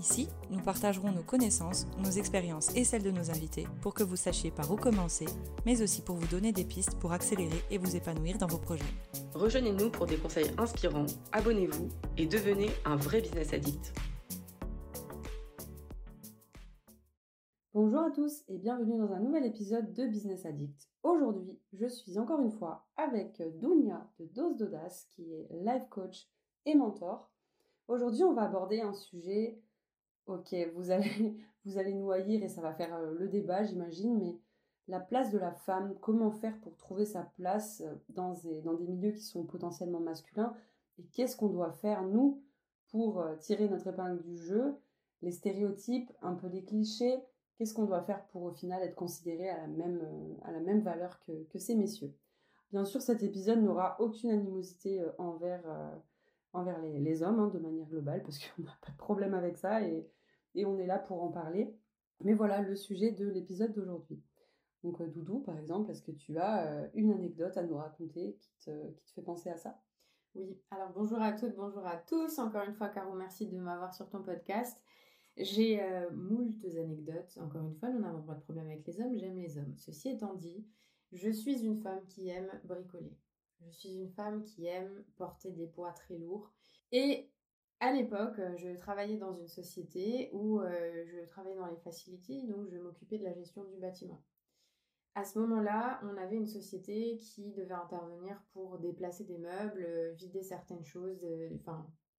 Ici, nous partagerons nos connaissances, nos expériences et celles de nos invités pour que vous sachiez par où commencer, mais aussi pour vous donner des pistes pour accélérer et vous épanouir dans vos projets. Rejoignez-nous pour des conseils inspirants, abonnez-vous et devenez un vrai business addict. Bonjour à tous et bienvenue dans un nouvel épisode de Business Addict. Aujourd'hui, je suis encore une fois avec Dounia de Dose d'Audace qui est life coach et mentor. Aujourd'hui, on va aborder un sujet Ok, vous allez, vous allez nous haïr et ça va faire euh, le débat, j'imagine, mais la place de la femme, comment faire pour trouver sa place euh, dans des, dans des milieux qui sont potentiellement masculins et qu'est-ce qu'on doit faire, nous, pour euh, tirer notre épingle du jeu, les stéréotypes, un peu les clichés, qu'est-ce qu'on doit faire pour au final être considéré à la même, à la même valeur que, que ces messieurs? Bien sûr, cet épisode n'aura aucune animosité envers, envers les, hommes, hein, de manière globale, parce qu'on n'a pas de problème avec ça et, et on est là pour en parler. Mais voilà le sujet de l'épisode d'aujourd'hui. Donc euh, Doudou, par exemple, est-ce que tu as euh, une anecdote à nous raconter qui te, fait penser à ça? Oui, alors bonjour à toutes, bonjour à tous. Encore une fois, Caro, merci de m'avoir sur ton podcast. J'ai euh, anecdotes. Encore une fois, nous n'avons pas de problème avec les hommes, j'aime les hommes. Ceci étant dit, je suis une femme qui aime bricoler. Je suis une femme qui aime porter des poids très lourds. Et à l'époque, euh, je travaillais dans une société où euh, je travaillais dans les facilities, donc je m'occupais de la gestion du bâtiment. À ce moment-là, on avait une société qui devait intervenir pour déplacer des meubles, euh, vider certaines choses,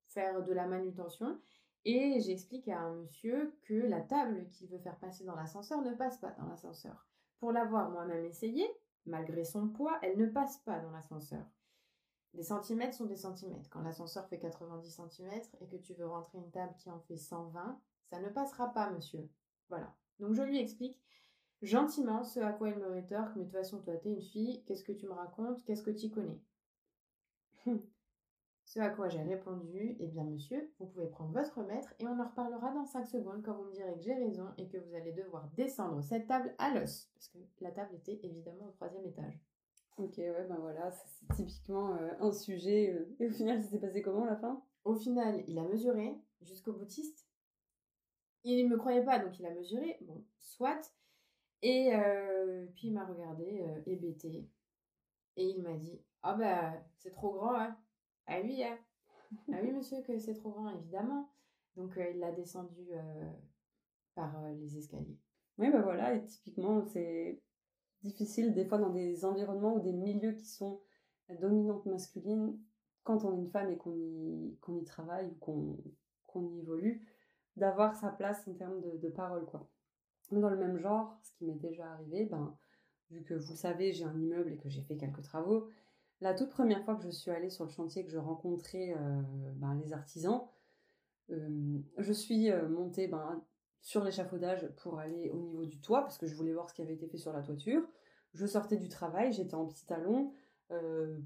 faire de la manutention. Et j'explique à un monsieur que la table qu'il veut faire passer dans l'ascenseur ne passe pas dans l'ascenseur. Pour l'avoir moi-même essayé, malgré son poids, elle ne passe pas dans l'ascenseur. Des centimètres sont des centimètres. Quand l'ascenseur fait 90 centimètres et que tu veux rentrer une table qui en fait 120, ça ne passera pas, monsieur. Voilà. Donc je lui explique gentiment ce à quoi il me rétorque, mais de toute façon, toi, t'es une fille, qu'est-ce que tu me racontes, qu'est-ce que tu connais? Ce à quoi j'ai répondu, eh bien monsieur, vous pouvez prendre votre maître et on en reparlera dans 5 secondes quand vous me direz que j'ai raison et que vous allez devoir descendre cette table à l'os, parce que la table était évidemment au troisième étage. Ok, ouais, ben voilà, c'est typiquement euh, un sujet. Euh, et au final, ça s'est passé comment à la fin? Au final, il a mesuré jusqu'au boutiste. Il ne me croyait pas, donc il a mesuré. Bon, soit. Et euh, puis il m'a regardé, hébété. Et il m'a dit Ah bah, c'est trop grand, hein Ah oui, hein Ah oui, monsieur, que c'est trop grand, évidemment. Donc il l'a descendu par les escaliers. Oui, ben voilà, et typiquement, c'est difficile des fois dans des environnements ou des milieux qui sont dominantes masculines, quand on est une femme et qu'on y, travaille ou qu'on y évolue, d'avoir sa place en termes de, parole. Quoi. Dans le même genre, ce qui m'est déjà arrivé, ben, vu que vous savez, j'ai un immeuble et que j'ai fait quelques travaux, la toute première fois que je suis allée sur le chantier, que je rencontrais euh, ben, les artisans, euh, je suis euh, montée ben, sur l'échafaudage pour aller au niveau du toit, parce que je voulais voir ce qui avait été fait sur la toiture. Je sortais du travail, j'étais en petit talon, euh,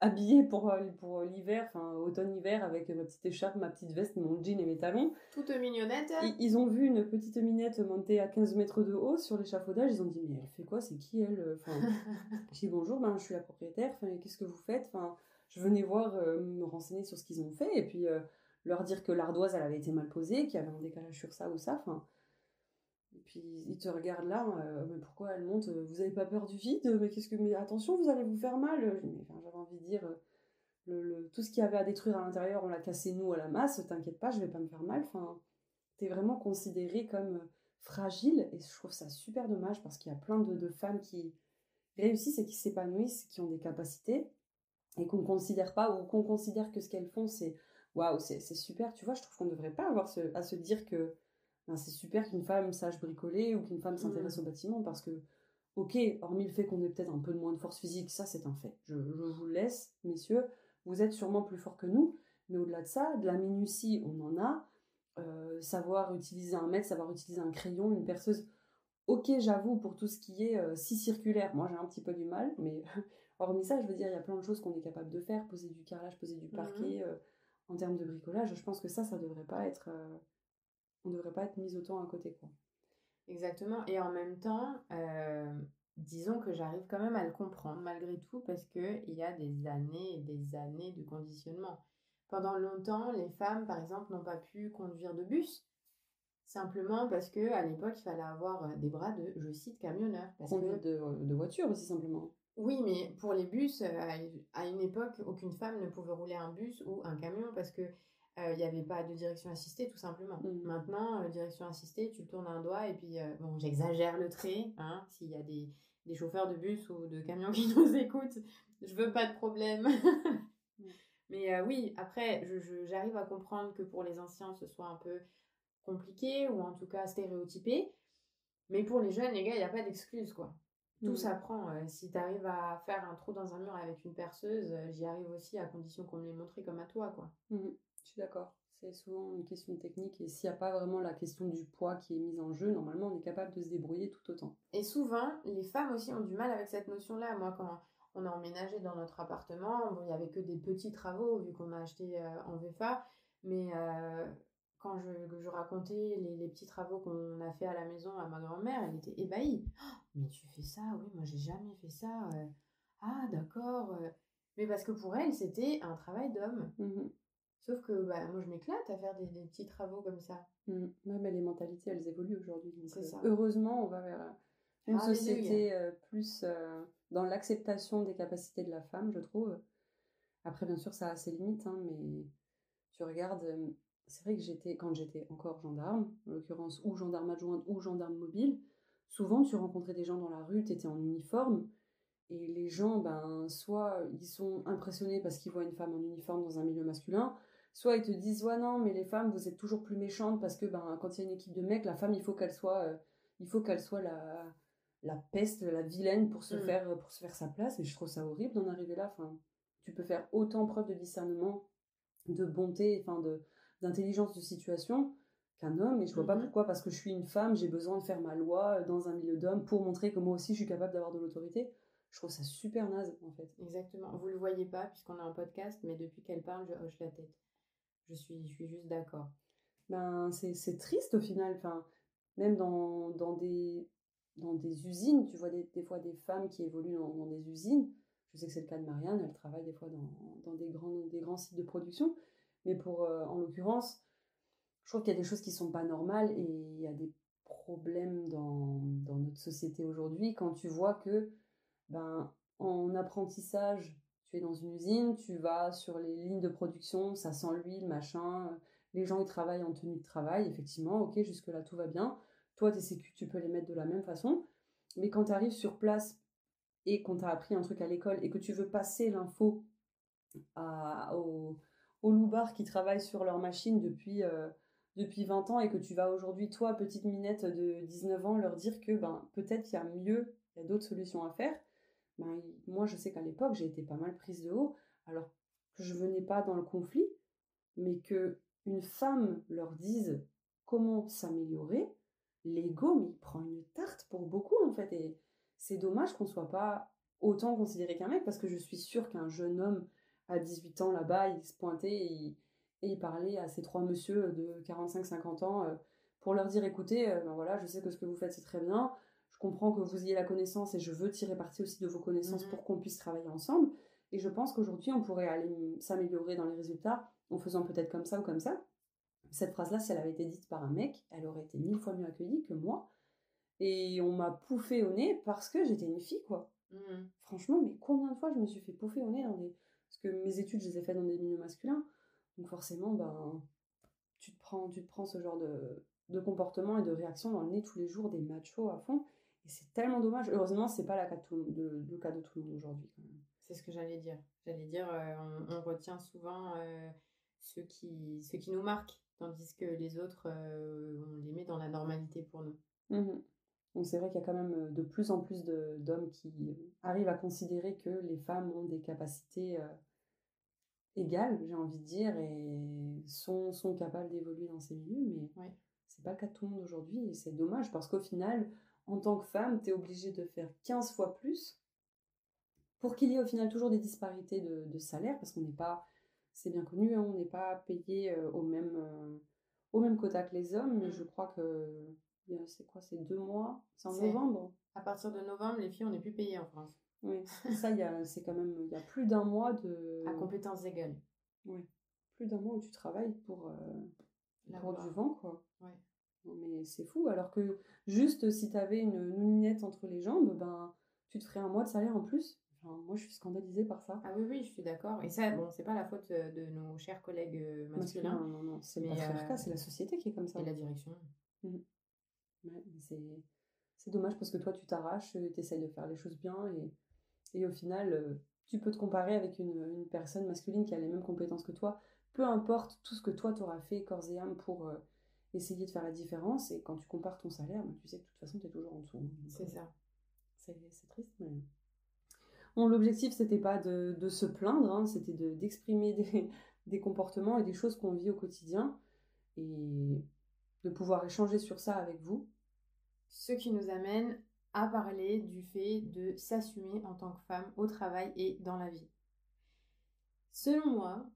habillée pour, euh, pour l'hiver, enfin automne-hiver, avec ma petite écharpe, ma petite veste, mon jean et mes talons. Toute mignonnette. Ils, ont vu une petite minette monter à 15 mètres de haut sur l'échafaudage, ils ont dit mais elle fait quoi, c'est qui elle enfin, J'ai dit bonjour, ben, je suis la propriétaire, enfin, qu'est-ce que vous faites enfin, Je venais voir, euh, me renseigner sur ce qu'ils ont fait, et puis leur dire que l'ardoise elle avait été mal posée, qu'il y avait un décalage sur ça ou ça. Enfin, et puis ils te regardent là, euh, mais pourquoi elle monte Vous avez pas peur du vide Mais qu'est-ce que Mais attention, vous allez vous faire mal. J'avais envie de dire, le, tout ce qu'il y avait à détruire à l'intérieur, on l'a cassé nous à la masse. T'inquiète pas, je vais pas me faire mal. Enfin, t'es vraiment considéré comme fragile et je trouve ça super dommage parce qu'il y a plein de, de femmes qui réussissent et qui s'épanouissent, qui ont des capacités et qu'on ne considère pas ou qu'on considère que ce qu'elles font c'est waouh, c'est super, tu vois, je trouve qu'on ne devrait pas avoir à se dire que ben, c'est super qu'une femme sache bricoler ou qu'une femme s'intéresse mmh. au bâtiment parce que, ok, hormis le fait qu'on ait peut-être un peu de moins de force physique, ça c'est un fait. Je, vous laisse, messieurs, vous êtes sûrement plus forts que nous, mais au-delà de ça, de la minutie, on en a. Euh, savoir utiliser un mètre, savoir utiliser un crayon, une perceuse. Ok, j'avoue, pour tout ce qui est euh, si circulaire, moi j'ai un petit peu du mal, mais hormis ça, je veux dire, il y a plein de choses qu'on est capable de faire, poser du carrelage, poser du mmh. parquet, euh, en termes de bricolage, je pense que ça, ça devrait pas être. euh, on devrait pas être mis autant à côté, quoi. Exactement. Et en même temps, euh, disons que j'arrive quand même à le comprendre malgré tout parce qu'il y a des années et des années de conditionnement. Pendant longtemps, les femmes, par exemple, n'ont pas pu conduire de bus. Simplement parce que à l'époque, il fallait avoir euh, des bras de, je cite, camionneur. Parce que de, de voiture aussi, simplement. Oui, mais pour les bus, à une- époque, aucune femme ne pouvait rouler un bus ou un camion parce que euh, il n'y avait pas de direction assistée, tout simplement. Mhm. Maintenant, euh, direction assistée, tu tournes un doigt et puis, euh, bon, j'exagère le trait, hein, s'il y a des, des chauffeurs de bus ou de camions qui nous écoutent, je veux pas de problème. Mais euh, oui, après, je- je- j'arrive à comprendre que pour les anciens, ce soit un peu compliqué ou en tout cas stéréotypé. Mais pour les jeunes, les gars, il n'y a pas d'excuse, quoi. Tout Mhm. s'apprend. Euh, si tu arrives à faire un trou dans un mur avec une perceuse, euh, j'y arrive aussi à condition qu'on me l'ait montré comme à toi, quoi. Mhm, Je suis d'accord. C'est souvent une question technique et s'il n'y a pas vraiment la question du poids qui est mise en jeu, normalement on est capable de se débrouiller tout autant. Et souvent, les femmes aussi ont du mal avec cette notion-là. Moi, quand on a emménagé dans notre appartement, bon, il n'y avait que des petits travaux vu qu'on a acheté euh, en VFA, mais euh, quand je, que je racontais les, les petits travaux qu'on a fait à la maison à ma grand-mère, elle était ébahie. Oh, mais tu fais ça Oui, moi j'ai jamais fait ça. euh. Ah, d'accord. euh. Mais parce que pour elle, c'était un travail d'homme. Mhm, Sauf que bah, moi, je m'éclate à faire des, des petits travaux comme ça. Ouais, mais les mentalités elles évoluent aujourd'hui. donc, C'est euh, ça. Heureusement, on va vers une Alléluia. société euh, plus euh, dans l'acceptation des capacités de la femme, je trouve. Après, bien sûr, ça a ses limites, hein, mais tu regardes, c'est vrai que j'étais, quand j'étais encore gendarme, en l'occurrence, ou gendarme adjointe ou gendarme mobile, souvent tu rencontrais des gens dans la rue, tu étais en uniforme, et les gens, ben, soit ils sont impressionnés parce qu'ils voient une femme en uniforme dans un milieu masculin, soit ils te disent, ouais, non, mais les femmes, vous êtes toujours plus méchantes parce que, ben, quand il y a une équipe de mecs, la femme, il faut qu'elle soit, euh, il faut qu'elle soit la, la peste, la vilaine pour se, Mm. faire, pour se faire sa place, et je trouve ça horrible d'en arriver là. Enfin, tu peux faire autant preuve de discernement, de bonté, enfin, de, d'intelligence de situation qu'un homme, et je vois pas Mhm. pourquoi, parce que je suis une femme, j'ai besoin de faire ma loi euh, dans un milieu d'hommes pour montrer que moi aussi je suis capable d'avoir de l'autorité. Je trouve ça super naze, en fait. Exactement. Vous le voyez pas puisqu'on est en podcast, mais depuis qu'elle parle, je hoche la tête. Je suis, je suis juste d'accord. ben c'est c'est triste au final enfin même dans, dans des dans des usines tu vois des, des fois des femmes qui évoluent dans, dans des usines je sais que c'est le cas de Marianne elle travaille des fois dans, dans des grands des grands sites de production mais pour euh, en l'occurrence je trouve qu'il y a des choses qui sont pas normales et il y a des problèmes dans, dans notre société aujourd'hui quand tu vois que ben en apprentissage tu es dans une usine tu vas sur les lignes de production ça sent l'huile machin les gens ils travaillent en tenue de travail, effectivement, ok, jusque-là tout va bien. Toi, tes sécu, tu peux les mettre de la même façon. Mais quand tu arrives sur place et qu'on t'a appris un truc à l'école et que tu veux passer l'info aux, aux loupards qui travaillent sur leur machine depuis, euh, depuis 20 ans et que tu vas aujourd'hui, toi, petite minette de 19 ans, leur dire que ben, peut-être il y a mieux, il y a d'autres solutions à faire. Ben, moi, je sais qu'à l'époque, j'ai été pas mal prise de haut, alors que je venais pas dans le conflit, mais que une femme leur dise comment s'améliorer, l'ego, mais il prend une tarte pour beaucoup en fait. Et c'est dommage qu'on soit pas autant considéré qu'un mec, parce que je suis sûre qu'un jeune homme à 18 ans là-bas, il se pointait et il, et il parlait à ces trois messieurs de 45-50 ans euh, pour leur dire écoutez, euh, ben voilà, je sais que ce que vous faites c'est très bien, je comprends que vous ayez la connaissance et je veux tirer parti aussi de vos connaissances Mhm. pour qu'on puisse travailler ensemble. Et je pense qu'aujourd'hui, on pourrait aller s'améliorer dans les résultats en faisant peut-être comme ça ou comme ça. Cette phrase-là, si elle avait été dite par un mec, elle aurait été mille fois mieux accueillie que moi. Et on m'a pouffé au nez parce que j'étais une fille, quoi. Mhm. Franchement, mais combien de fois je me suis fait pouffer au nez dans des... Parce que mes études, je les ai faites dans des milieux masculins. Donc forcément, ben, tu te prends, tu te prends ce genre de, de comportement et de réaction dans le nez tous les jours des machos à fond. Et c'est tellement dommage. Heureusement, c'est pas la cas de tout- de- le cas de tout le monde aujourd'hui. C'est ce que j'allais dire. J'allais dire, euh, on, on retient souvent euh, ceux, qui, ceux qui nous marquent, tandis que les autres, euh, on les met dans la normalité pour nous. Mhm. Donc c'est vrai qu'il y a quand même euh, de plus en plus d'hommes qui euh, arrivent à considérer que les femmes ont des capacités euh, égales, j'ai envie de dire, et sont, sont capables d'évoluer dans ces milieux, mais Ouais. c'est pas le cas de tout le monde aujourd'hui, et c'est dommage parce qu'au final, en tant que femme, tu es obligée de faire 15 fois plus pour qu'il y ait au final toujours des disparités de, de salaire, parce qu'on n'est pas c'est bien connu, hein, on n'est pas payé au même au même quota que les hommes, mais Mm. je crois que c'est quoi, c'est deux mois, c'est en novembre? À partir de novembre, les filles, on n'est plus payées en France. Oui, ça, il y a, c'est quand même, il y a plus d'un mois de. À compétences égales. Oui, plus d'un mois où tu travailles pour, euh, La pour du vent, quoi. Ouais. Non, mais c'est fou, alors que juste si tu avais une nouninette entre les jambes, ben, tu te ferais un mois de salaire en plus. Enfin, moi, je suis scandalisée par ça. Ah oui, oui, je suis d'accord. Et ça, bon, c'est pas la faute euh, de nos chers collègues euh, masculins Non, non, non, c'est le Mais, patriarcat, euh, c'est la société qui est comme ça. et la direction. Ouais, c'est, c'est dommage parce que toi, tu t'arraches, tu essayes de faire les choses bien et, et au final, euh, tu peux te comparer avec une, une personne masculine qui a les mêmes compétences que toi, peu importe tout ce que toi, t'auras fait corps et âme pour euh, essayer de faire la différence. Et quand tu compares ton salaire, ben, tu sais que de toute façon, tu es toujours en dessous. Donc, C'est euh, ça. C'est, c'est triste, mais. Bon, l'objectif, c'était pas de, de se plaindre, hein, c'était de, d'exprimer des, des comportements et des choses qu'on vit au quotidien et de pouvoir échanger sur ça avec vous. Ce qui nous amène à parler du fait de s'assumer en tant que femme au travail et dans la vie. Selon moi,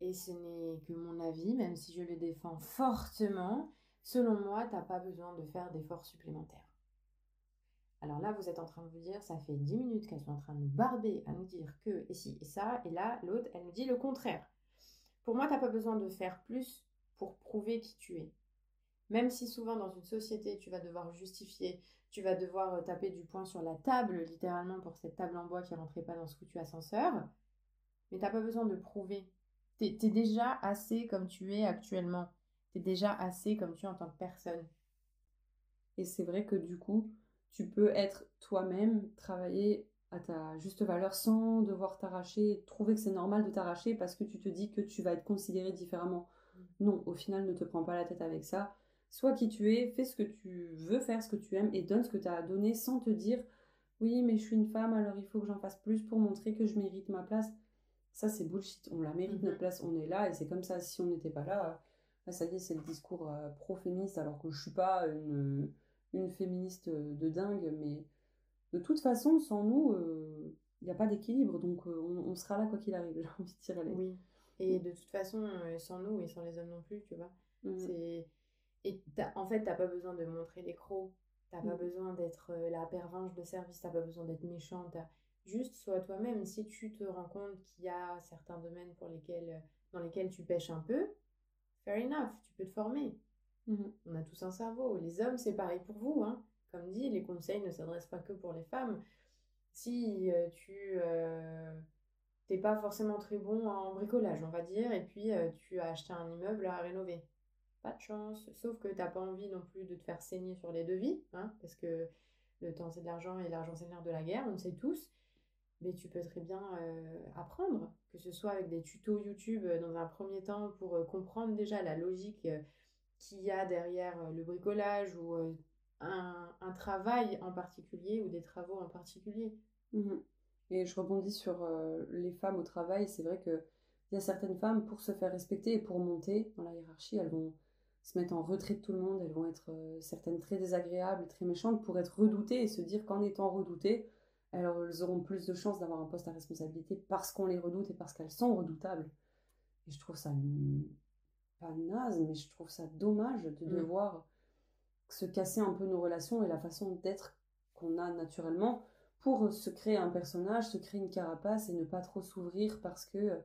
et ce n'est que mon avis, même si je le défends fortement, selon moi, t'as pas besoin de faire d'efforts supplémentaires. Alors là, vous êtes en train de vous dire, ça fait 10 minutes qu'elles sont en train de nous barber, à nous dire que, et si, et ça, et là, l'autre, elle nous dit le contraire. Pour moi, t'as pas besoin de faire plus pour prouver qui tu es. Même si souvent dans une société, tu vas devoir justifier, tu vas devoir euh, taper du poing sur la table, littéralement pour cette table en bois qui rentrait pas dans ce foutu ascenseur, mais t'as pas besoin de prouver. T'es es déjà assez comme tu es actuellement. T'es déjà assez comme tu es en tant que personne. Et c'est vrai que du coup, tu peux être toi-même, travailler à ta juste valeur sans devoir t'arracher, trouver que c'est normal de t'arracher parce que tu te dis que tu vas être considéré différemment. Non, au final, ne te prends pas la tête avec ça. Sois qui tu es, fais ce que tu veux faire, ce que tu aimes et donne ce que tu as à donner sans te dire oui, mais je suis une femme, alors il faut que j'en fasse plus pour montrer que je mérite ma place. Ça, c'est bullshit. On la mérite, Mhm. notre place, on est là et c'est comme ça. Si on n'était pas là, là, ça y est, c'est le discours euh, pro-féministe alors que je suis pas une, une féministe de dingue, mais de toute façon, sans nous, il n'y a pas d'équilibre, donc euh, on, on sera là quoi qu'il arrive, j'ai envie de dire. allez. Oui. Et de toute façon, euh, sans nous et sans les hommes non plus, tu vois. Mhm. C'est et en fait t'as pas besoin de montrer les crocs. T'as pas Mhm. besoin d'être euh, la pervenche de service. T'as pas besoin d'être méchante. Juste sois toi-même. Si tu te rends compte qu'il y a certains domaines pour lesquels euh, dans lesquels tu pêches un peu fair enough tu peux te former. Mhm. on a tous un cerveau. Les hommes c'est pareil pour vous hein. Comme dit les conseils ne s'adressent pas que pour les femmes. Si euh, tu euh, t'es pas forcément très bon en bricolage on va dire et puis euh, tu as acheté un immeuble à rénover pas de chance, sauf que t'as pas envie non plus de te faire saigner sur les devis, hein, parce que le temps c'est de l'argent et l'argent c'est nerf de la guerre, on le sait tous. Mais tu peux très bien euh, apprendre, que ce soit avec des tutos YouTube euh, dans un premier temps pour euh, comprendre déjà la logique qu'il y a derrière le bricolage ou un, travail en particulier ou des travaux en particulier. Mhm. Et je rebondis sur les femmes au travail. C'est vrai que il y a certaines femmes, pour se faire respecter et pour monter dans la hiérarchie, elles vont se mettre en retrait de tout le monde, elles vont être euh, certaines très désagréables, très méchantes pour être redoutées et se dire qu'en étant redoutées, elles auront plus de chances d'avoir un poste à responsabilité parce qu'on les redoute et parce qu'elles sont redoutables. Et je trouve ça pas naze, mais je trouve ça dommage de Mm. devoir se casser un peu nos relations et la façon d'être qu'on a naturellement pour se créer un personnage, se créer une carapace et ne pas trop s'ouvrir parce que euh,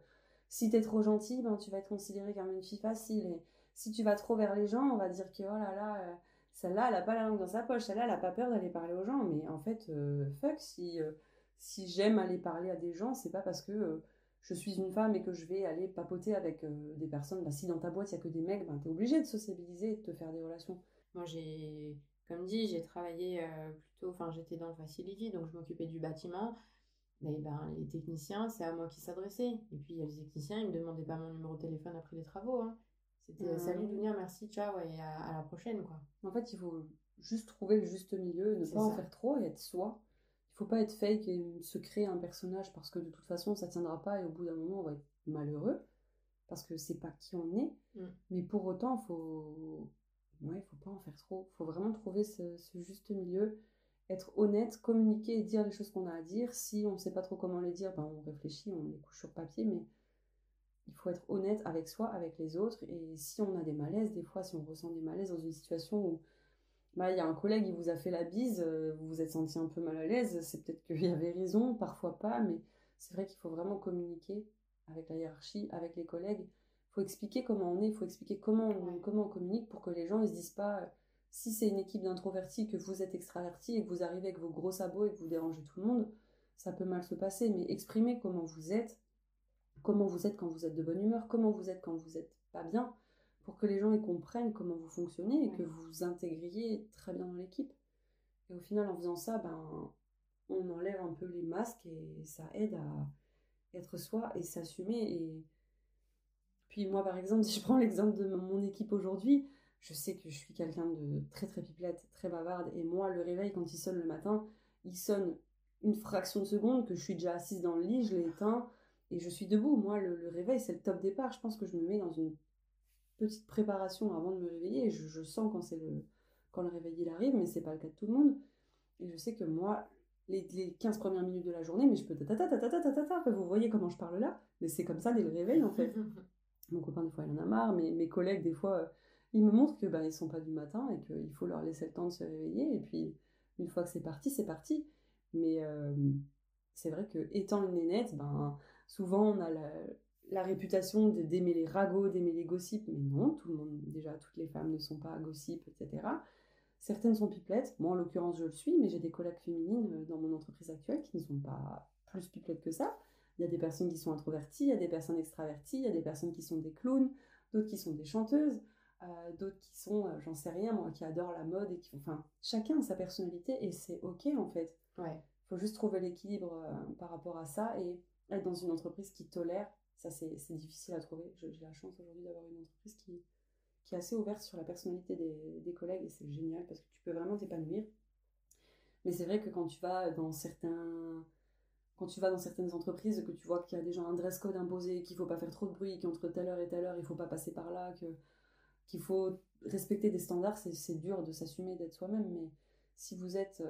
si t'es trop gentil, ben, tu vas être considéré comme une fille facile. Et si tu vas trop vers les gens, on va dire que oh là là, euh, celle-là, elle a pas la langue dans sa poche, celle-là, elle a pas peur d'aller parler aux gens. Mais en fait, euh, fuck, si, euh, si j'aime aller parler à des gens, c'est pas parce que je suis une femme et que je vais aller papoter avec des personnes. Bah, si dans ta boîte, il y a que des mecs, ben, t'es obligé de sociabiliser et de te faire des relations. Moi, j'ai, comme dit, j'ai travaillé plutôt, enfin, j'étais dans le facility, donc je m'occupais du bâtiment. Mais ben, les techniciens, c'est à moi qui s'adressaient. Et puis, il y a les techniciens, ils ne me demandaient pas mon numéro de téléphone après les travaux. hein. C'était Mhm. salut Dounia, merci, ciao, et à, à la prochaine, quoi. En fait, il faut juste trouver le juste milieu, ne pas en faire trop et être soi. Il faut pas être fake et se créer un personnage parce que de toute façon, ça tiendra pas et au bout d'un moment, on va être malheureux parce que c'est pas qui on est. Mm. Mais pour autant, faut ouais, faut pas en faire trop. Faut vraiment trouver ce, ce juste milieu, être honnête, communiquer et dire les choses qu'on a à dire. Si on sait pas trop comment les dire, ben on réfléchit, on les couche sur papier, mais il faut être honnête avec soi, avec les autres. Et si on a des malaises, des fois, si on ressent des malaises dans une situation où bah, il y a un collègue qui vous a fait la bise, euh, vous vous êtes senti un peu mal à l'aise, c'est peut-être qu'il y avait raison, parfois pas, mais c'est vrai qu'il faut vraiment communiquer avec la hiérarchie, avec les collègues. Il faut expliquer comment on est, il faut expliquer comment on, comment on communique pour que les gens ne se disent pas si c'est une équipe d'introvertis, que vous êtes extraverti et que vous arrivez avec vos gros sabots et que vous dérangez tout le monde, ça peut mal se passer, mais exprimez comment vous êtes, comment vous êtes quand vous êtes de bonne humeur, comment vous êtes quand vous êtes pas bien, pour que les gens y comprennent comment vous fonctionnez et que vous intégriez très bien dans l'équipe. Et au final, en faisant ça, ben, on enlève un peu les masques et ça aide à être soi et s'assumer. Et puis moi, par exemple, si je prends l'exemple de mon équipe aujourd'hui, je sais que je suis quelqu'un de très très pipelette, très bavarde, et moi, le réveil, quand il sonne le matin, il sonne une fraction de seconde que je suis déjà assise dans le lit, je l'ai éteint, et je suis debout. Moi, le, réveil, c'est le top départ. Je pense que je me mets dans une petite préparation avant de me réveiller, et je, sens quand, c'est le, quand le réveil il arrive, mais c'est pas le cas de tout le monde. Et je sais que moi, les, les 15 premières minutes de la journée, mais je peux ta ta ta ta ta ta ta vous voyez comment je parle là, mais c'est comme ça dès le réveil en fait. Mon copain, des fois, il en a marre, mais mes collègues, des fois, ils me montrent que ben, ils sont pas du matin et qu'il faut leur laisser le temps de se réveiller. Et puis, une fois que c'est parti, c'est parti. Mais euh, c'est vrai que étant une nénette, ben, souvent on a la, la réputation d'aimer les ragots, d'aimer les gossips, mais non, tout le monde, déjà toutes les femmes ne sont pas gossips, etc. Certaines sont pipelettes, moi en l'occurrence je le suis, mais j'ai des collègues féminines euh, dans mon entreprise actuelle qui ne sont pas plus pipelettes que ça. Il y a des personnes qui sont introverties, il y a des personnes extraverties, il y a des personnes qui sont des clowns, d'autres qui sont des chanteuses. Euh, d'autres qui sont, euh, j'en sais rien, moi, qui adorent la mode et qui, enfin, chacun a sa personnalité et c'est ok en fait. Ouais. Faut juste trouver l'équilibre euh, par rapport à ça et être dans une entreprise qui tolère. Ça, c'est difficile à trouver. J'ai la chance aujourd'hui d'avoir une entreprise qui, qui est assez ouverte sur la personnalité des, des collègues et c'est génial parce que tu peux vraiment t'épanouir. Mais c'est vrai que quand tu vas dans certains quand tu vas dans certaines entreprises, que tu vois qu'il y a déjà un dress code imposé, qu'il faut pas faire trop de bruit, qu'entre telle heure et telle heure, il faut pas passer par là, qu'il faut respecter des standards, c'est dur de s'assumer, d'être soi-même, mais si vous êtes...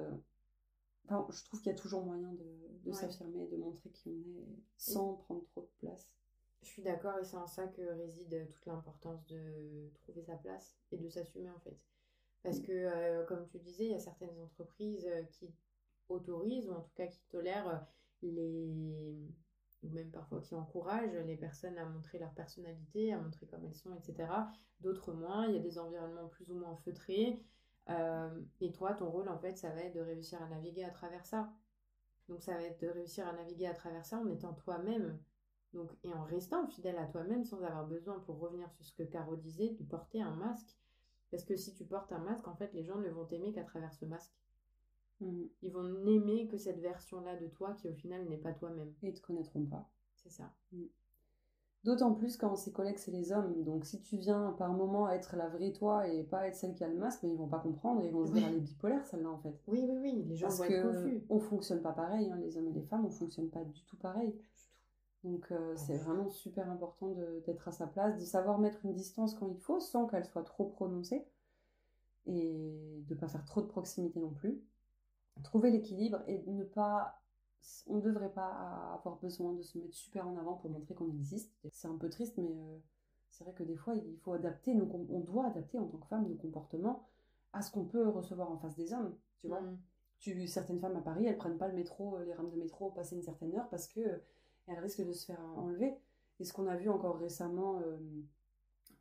Enfin, je trouve qu'il y a toujours moyen de, de s'affirmer, de montrer qui on est, sans prendre trop de place. Je suis d'accord, et c'est en ça que réside toute l'importance de trouver sa place et de s'assumer, en fait. Parce mm. que, euh, comme tu disais, il y a certaines entreprises euh, qui autorisent, ou en tout cas qui tolèrent les ou même parfois qui encouragent les personnes à montrer leur personnalité, à montrer comme elles sont, etc. D'autres moins, il y a des environnements plus ou moins feutrés. Euh, et toi, ton rôle, en fait, ça va être de réussir à naviguer à travers ça. Donc, ça va être de réussir à naviguer à travers ça en étant toi-même. Donc, et en restant fidèle à toi-même sans avoir besoin, pour revenir sur ce que Caro disait, de porter un masque. Parce que si tu portes un masque, en fait, les gens ne vont t'aimer qu'à travers ce masque. Mm. Ils vont n'aimer que cette version-là de toi qui au final n'est pas toi-même. Et ils te connaîtront pas. C'est ça. Mm. D'autant plus quand ses collègues c'est les hommes. Donc si tu viens par moment être la vraie toi et pas être celle qui a le masque, mais ils vont pas comprendre. Ils vont se dire elle est bipolaire celle-là en fait. Oui oui oui. Les gens Parce vont que être confus. On fonctionne pas pareil. Hein, les hommes et les femmes on fonctionne pas du tout pareil. Donc euh, c'est vraiment super important d'être à sa place, de savoir mettre une distance quand il faut, sans qu'elle soit trop prononcée, et de pas faire trop de proximité non plus trouver l'équilibre et ne pas on ne devrait pas avoir besoin de se mettre super en avant pour montrer qu'on existe. C'est un peu triste, mais euh, c'est vrai que des fois, il faut adapter, on doit adapter en tant que femme nos comportements à ce qu'on peut recevoir en face des hommes, tu vois. Mm. Tu, certaines femmes à Paris, elles prennent pas le métro, euh, les rames de métro passer une certaine heure parce que euh, elles risquent de se faire enlever. Et ce qu'on a vu encore récemment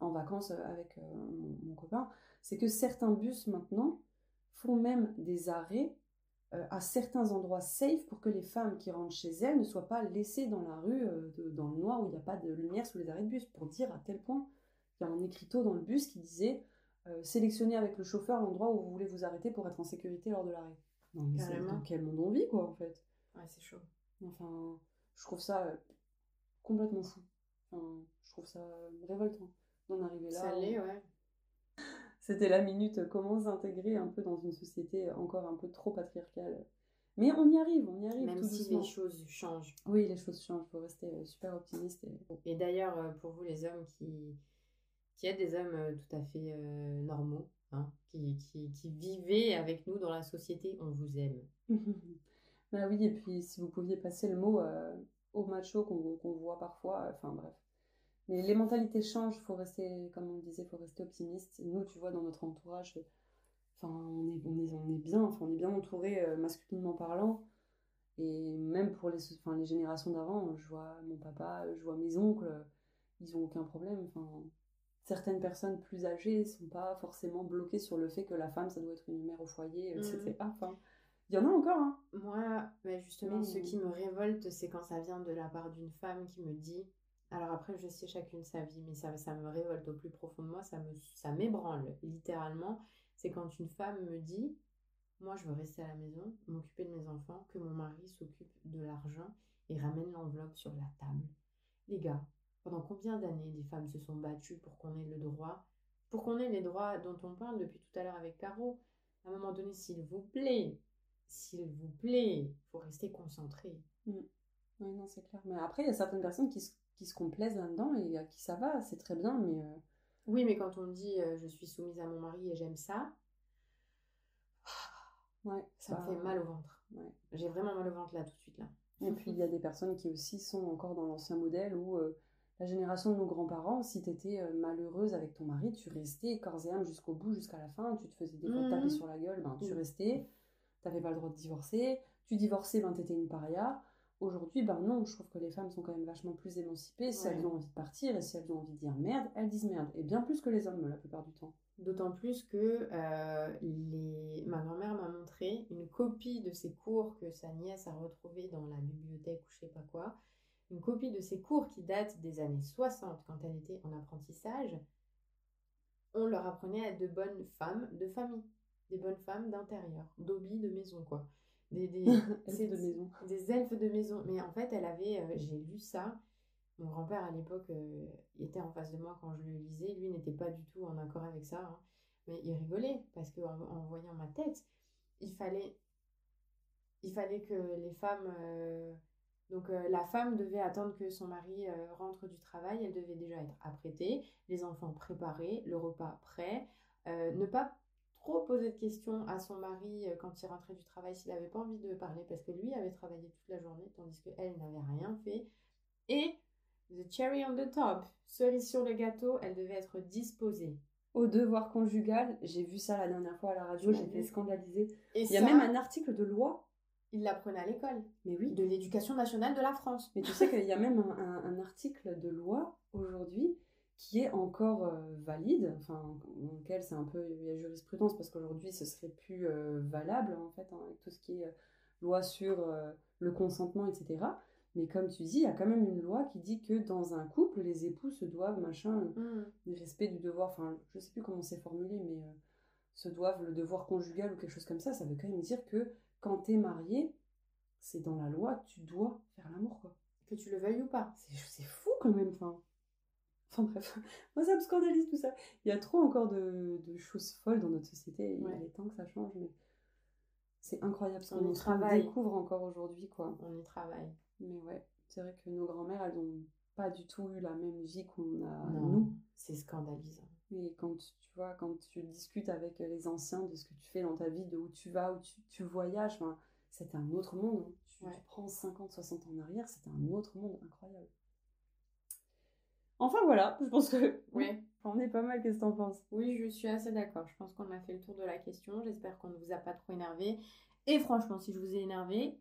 en vacances avec mon copain, c'est que certains bus maintenant font même des arrêts à certains endroits safe pour que les femmes qui rentrent chez elles ne soient pas laissées dans la rue, euh, dans le noir où il n'y a pas de lumière sous les arrêts de bus, pour dire à tel point. Il y a un écriteau dans le bus qui disait euh, sélectionnez avec le chauffeur l'endroit où vous voulez vous arrêter pour être en sécurité lors de l'arrêt. Non, mais c'est dans quel monde on vit, quoi, en fait? Ouais, c'est chaud. Enfin, je trouve ça complètement fou. Enfin, je trouve ça révoltant d'en arriver là. Ça l'est, ouais. C'était la minute euh, comment s'intégrer un peu dans une société encore un peu trop patriarcale. Mais on y arrive, on y arrive. Même si les choses changent. Oui, les choses changent. Il faut rester euh, super optimiste. Et, d'ailleurs, euh, pour vous, les hommes qui, qui êtes des hommes tout à fait normaux, hein, qui, qui, qui vivez avec nous dans la société, on vous aime. bah oui, et puis si vous pouviez passer le mot au macho qu'on voit parfois, enfin bref. Mais les mentalités changent, faut rester, comme on disait, faut rester optimiste. Nous, tu vois, dans notre entourage, enfin, on est, on est, on est bien, enfin, on est bien entouré euh, masculinement parlant. Et même pour les, enfin, les générations d'avant, je vois mon papa, je vois mes oncles, ils ont aucun problème. Enfin, certaines personnes plus âgées sont pas forcément bloquées sur le fait que la femme, ça doit être une mère au foyer, etc. Mhm. Enfin, il y en a encore, hein. Moi, bah, justement, ce qui me révolte, c'est quand ça vient de la part d'une femme qui me dit. Alors après, je sais chacune sa vie, mais ça, ça me révolte au plus profond de moi, ça ça m'ébranle littéralement. C'est quand une femme me dit, moi, je veux rester à la maison, m'occuper de mes enfants, que mon mari s'occupe de l'argent et ramène l'enveloppe sur la table. Les gars, pendant combien d'années des femmes se sont battues pour qu'on ait le droit, pour qu'on ait les droits dont on parle depuis tout à l'heure avec Caro? À un moment donné, s'il vous plaît, s'il vous plaît, faut rester concentré. Oui, non, c'est clair. Mais après, il y a certaines personnes qui se, qui se complaisent là-dedans et à qui ça va, c'est très bien, mais euh, Oui, mais quand on dit euh, je suis soumise à mon mari et j'aime ça, ouais, ça me bah, fait mal au ventre. ouais. J'ai vraiment mal au ventre là tout de suite là. Et puis, il y a des personnes qui aussi sont encore dans l'ancien modèle où euh, la génération de nos grands-parents, si tu étais malheureuse avec ton mari, tu restais corps et âme jusqu'au bout, jusqu'à la fin, tu te faisais des fois Mhm. taper sur la gueule, ben, tu Mhm. restais, t'avais pas le droit de divorcer, tu divorçais, ben, t'étais une paria. Aujourd'hui, ben non, je trouve que les femmes sont quand même vachement plus émancipées. Si Ouais. elles ont envie de partir et si elles ont envie de dire merde, elles disent merde. Et bien plus que les hommes, la plupart du temps. D'autant plus que euh, les... ma grand-mère m'a montré une copie de ses cours que sa nièce a retrouvé dans la bibliothèque ou je sais pas quoi. Une copie de ses cours qui date des années 60 quand elle était en apprentissage. On leur apprenait à être de bonnes femmes de famille, des bonnes femmes d'intérieur, d'obi de maison quoi. Des, des... c'est- de maison. des elfes de maison. Mais en fait, elle avait, euh, j'ai lu ça. Mon grand-père à l'époque euh, était en face de moi quand je le lisais. Lui n'était pas du tout en accord avec ça, hein. mais il rigolait parce que en, en voyant ma tête, il fallait, il fallait que les femmes, euh, donc euh, la femme devait attendre que son mari euh, rentre du travail. Elle devait déjà être apprêtée, les enfants préparés, le repas prêt, euh, ne pas trop poser de questions à son mari euh, quand il rentrait du travail s'il n'avait pas envie de parler parce que lui avait travaillé toute la journée tandis qu'elle n'avait rien fait. Et the cherry on the top, cerise sur le gâteau, elle devait être disposée. Au devoir conjugal, j'ai vu ça la dernière fois à la radio, j'étais scandalisée. Et Il y a ça, même un article de loi. il l'apprenait à l'école Mais oui, de l'éducation nationale de la France. Mais tu sais qu'il y a même un, un- un article de loi aujourd'hui qui est encore euh, valide, enfin, dans lequel c'est un peu, il y a jurisprudence parce qu'aujourd'hui ce serait plus euh, valable en fait, hein, avec tout ce qui est euh, loi sur le consentement, etc. Mais comme tu dis, il y a quand même une loi qui dit que dans un couple, les époux se doivent, machin, le respect du devoir, enfin, je sais plus comment c'est formulé, mais se doivent le devoir conjugal ou quelque chose comme ça, ça veut quand même dire que quand t'es marié, c'est dans la loi, tu dois faire l'amour, quoi. Que tu le veuilles ou pas. C'est c'est fou quand même, enfin. Enfin bref, moi ça me scandalise tout ça. Il y a trop encore de, de choses folles dans notre société, Ouais. il est temps que ça change, mais c'est incroyable ce On qu'on travaille. découvre encore aujourd'hui, quoi. On y travaille. Mais ouais, c'est vrai que nos grands-mères, elles ont pas du tout eu la même vie qu'on a non, nous. c'est scandalisant. Et quand tu vois, quand tu discutes avec les anciens de ce que tu fais dans ta vie, de où tu vas, où tu, tu voyages, c'était un autre monde. hein. Tu, Ouais. tu prends 50, 60 ans en arrière, c'était un autre monde incroyable. Enfin voilà, je pense que Ouais. on est pas mal, qu'est-ce que t'en penses? Oui, je suis assez d'accord. Je pense qu'on a fait le tour de la question. J'espère qu'on ne vous a pas trop énervé. Et franchement, si je vous ai énervé,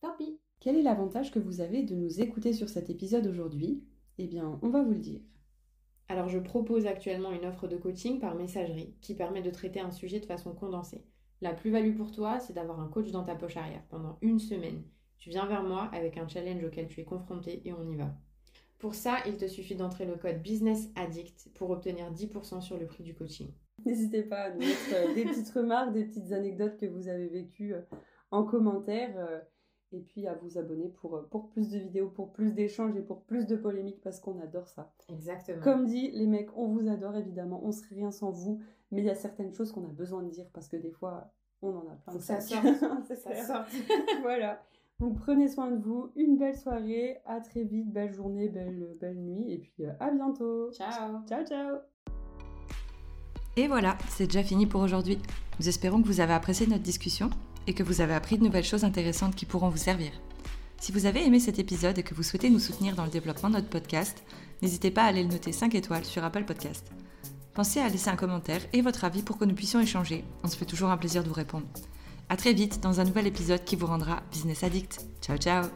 tant pis. Quel est l'avantage que vous avez de nous écouter sur cet épisode aujourd'hui? Eh bien, on va vous le dire. Alors, je propose actuellement une offre de coaching par messagerie qui permet de traiter un sujet de façon condensée. La plus-value pour toi, c'est d'avoir un coach dans ta poche arrière pendant une semaine. Tu viens vers moi avec un challenge auquel tu es confronté et on y va. Pour ça, il te suffit d'entrer le code Business Addict pour obtenir 10% sur le prix du coaching. N'hésitez pas à nous mettre euh, des petites remarques, des petites anecdotes que vous avez vécues euh, en commentaire. euh, et puis à vous abonner pour, pour plus de vidéos, pour plus d'échanges et pour plus de polémiques parce qu'on adore ça. Exactement. Comme dit, les mecs, on vous adore évidemment, on serait rien sans vous, mais il y a certaines choses qu'on a besoin de dire parce que des fois, on en a plein ça. C'est Ça sort. voilà. Donc prenez soin de vous, une belle soirée, à très vite, belle journée, belle, euh, belle nuit, et puis euh, à bientôt. Ciao. Ciao, ciao. Et voilà, c'est déjà fini pour aujourd'hui. Nous espérons que vous avez apprécié notre discussion et que vous avez appris de nouvelles choses intéressantes qui pourront vous servir. Si vous avez aimé cet épisode et que vous souhaitez nous soutenir dans le développement de notre podcast, n'hésitez pas à aller le noter 5 étoiles sur Apple Podcast. Pensez à laisser un commentaire et votre avis pour que nous puissions échanger. On se fait toujours un plaisir de vous répondre. À très vite dans un nouvel épisode qui vous rendra business addict. Ciao ciao